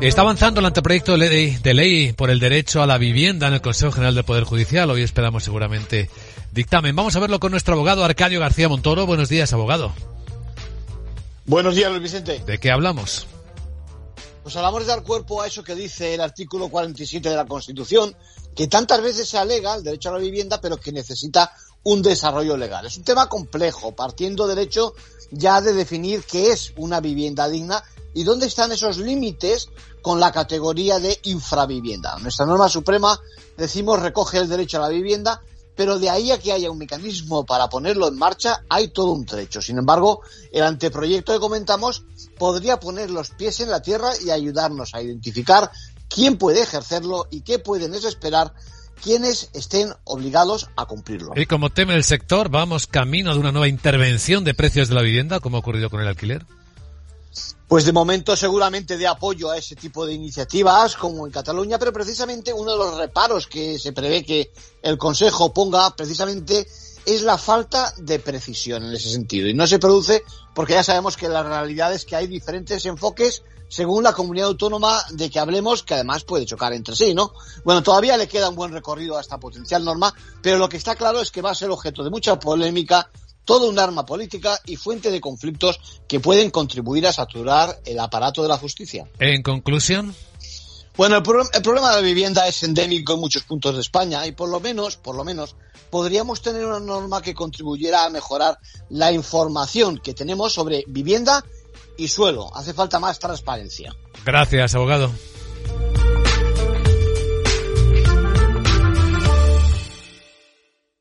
Está avanzando el anteproyecto de ley, de ley, por el derecho a la vivienda en el Consejo General del Poder Judicial. Hoy esperamos seguramente dictamen. Vamos a verlo con nuestro abogado Arcadio García Montoro. Buenos días, abogado. Buenos días, Luis Vicente. ¿De qué hablamos? Pues hablamos de dar cuerpo a eso que dice el artículo 47 de la Constitución, que tantas veces se alega el derecho a la vivienda, pero que necesita un desarrollo legal. Es un tema complejo, partiendo del hecho ya de definir qué es una vivienda digna y dónde están esos límites con la categoría de infravivienda. Nuestra norma suprema, decimos, recoge el derecho a la vivienda, pero de ahí a que haya un mecanismo para ponerlo en marcha hay todo un trecho. Sin embargo, el anteproyecto que comentamos podría poner los pies en la tierra y ayudarnos a identificar quién puede ejercerlo y qué pueden esperar quienes estén obligados a cumplirlo. Y como teme el sector, vamos camino de una nueva intervención de precios de la vivienda, como ha ocurrido con el alquiler. Pues de momento seguramente de apoyo a ese tipo de iniciativas como en Cataluña, pero precisamente uno de los reparos que se prevé que el Consejo ponga precisamente es la falta de precisión en ese sentido. Y no se produce porque ya sabemos que la realidad es que hay diferentes enfoques según la comunidad autónoma de que hablemos, que además puede chocar entre sí, ¿no? Bueno, todavía le queda un buen recorrido a esta potencial norma, pero lo que está claro es que va a ser objeto de mucha polémica todo un arma política y fuente de conflictos que pueden contribuir a saturar el aparato de la justicia. En conclusión. Bueno, el, el, problema de la vivienda es endémico en muchos puntos de España y por lo menos, por lo menos, podríamos tener una norma que contribuyera a mejorar la información que tenemos sobre vivienda y suelo. Hace falta más transparencia. Gracias, abogado.